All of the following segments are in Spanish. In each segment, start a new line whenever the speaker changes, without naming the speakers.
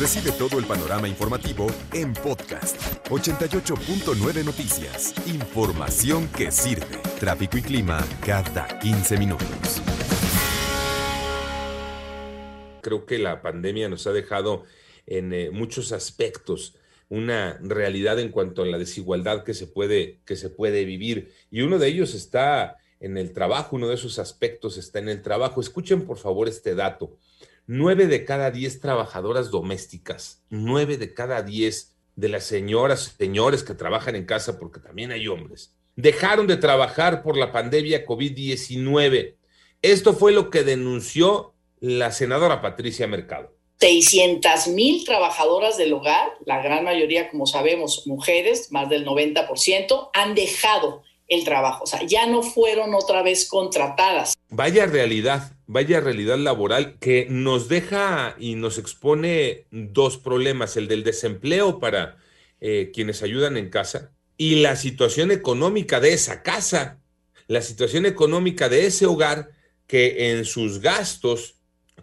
Recibe todo el panorama informativo en podcast 88.9 Noticias. Información que sirve. Tráfico y clima cada 15 minutos.
Creo que la pandemia nos ha dejado en eh, muchos aspectos una realidad en cuanto a la desigualdad que se puede que se puede vivir y uno de ellos está en el trabajo, uno de esos aspectos está en el trabajo. Escuchen por favor este dato. Nueve de cada diez trabajadoras domésticas, nueve de cada diez de las señoras, señores que trabajan en casa, porque también hay hombres, dejaron de trabajar por la pandemia COVID-19. Esto fue lo que denunció la senadora Patricia Mercado.
600 mil trabajadoras del hogar, la gran mayoría, como sabemos, mujeres, más del 90%, han dejado el trabajo, o sea, ya no fueron otra vez contratadas.
Vaya realidad, vaya realidad laboral que nos deja y nos expone dos problemas, el del desempleo para eh, quienes ayudan en casa y la situación económica de esa casa, la situación económica de ese hogar que en sus gastos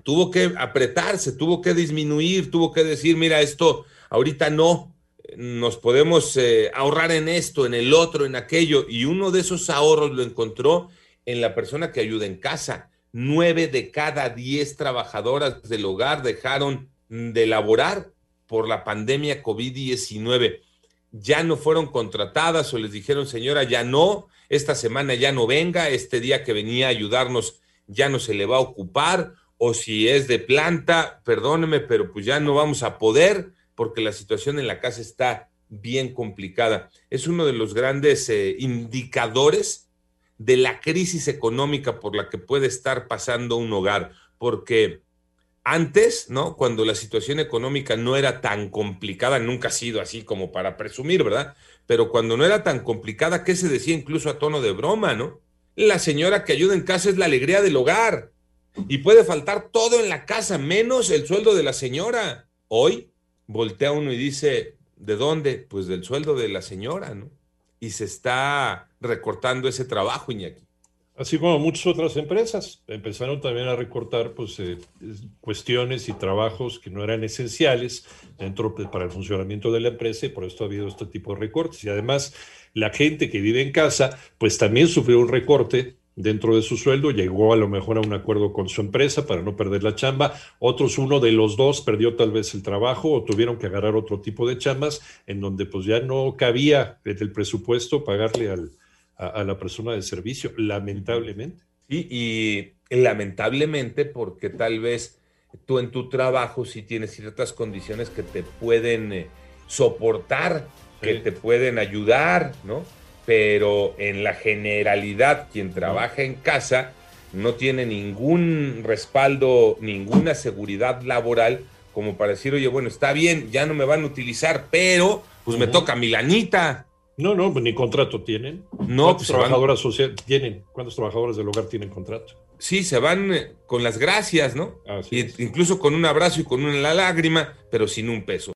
tuvo que apretarse, tuvo que disminuir, tuvo que decir, mira, esto ahorita no, nos podemos eh, ahorrar en esto, en el otro, en aquello. Y uno de esos ahorros lo encontró en la persona que ayuda en casa. Nueve de cada diez trabajadoras del hogar dejaron de laborar por la pandemia COVID-19. Ya no fueron contratadas o les dijeron, señora, ya no, esta semana ya no venga, este día que venía a ayudarnos ya no se le va a ocupar, o si es de planta, perdóneme, pero pues ya no vamos a poder porque la situación en la casa está bien complicada. Es uno de los grandes eh, indicadores de la crisis económica por la que puede estar pasando un hogar, porque antes, ¿no? Cuando la situación económica no era tan complicada, nunca ha sido así como para presumir, ¿verdad? Pero cuando no era tan complicada, ¿qué se decía incluso a tono de broma, ¿no? La señora que ayuda en casa es la alegría del hogar y puede faltar todo en la casa, menos el sueldo de la señora. Hoy voltea uno y dice, ¿de dónde? Pues del sueldo de la señora, ¿no? Y se está recortando ese trabajo, Iñaki.
Así como muchas otras empresas empezaron también a recortar pues, eh, cuestiones y trabajos que no eran esenciales dentro pues, para el funcionamiento de la empresa y por esto ha habido este tipo de recortes. Y además la gente que vive en casa pues también sufrió un recorte dentro de su sueldo, llegó a lo mejor a un acuerdo con su empresa para no perder la chamba, otros uno de los dos perdió tal vez el trabajo o tuvieron que agarrar otro tipo de chambas en donde pues ya no cabía el presupuesto pagarle al, a, la persona de servicio, lamentablemente.
Y, y lamentablemente porque tal vez tú en tu trabajo sí tienes ciertas condiciones que te pueden eh, soportar, que te pueden ayudar, ¿no? Pero en la generalidad quien trabaja en casa no tiene ningún respaldo, ninguna seguridad laboral como para decir, oye, bueno, está bien, ya no me van a utilizar, pero pues me toca Milanita.
No, no, pues ni contrato tienen.
No,
¿Cuántas pues trabajadoras sociales tienen? ¿Cuántos trabajadores del hogar tienen contrato?
Sí, se van eh, con las gracias, ¿no? incluso con un abrazo y con una lágrima, pero sin un peso.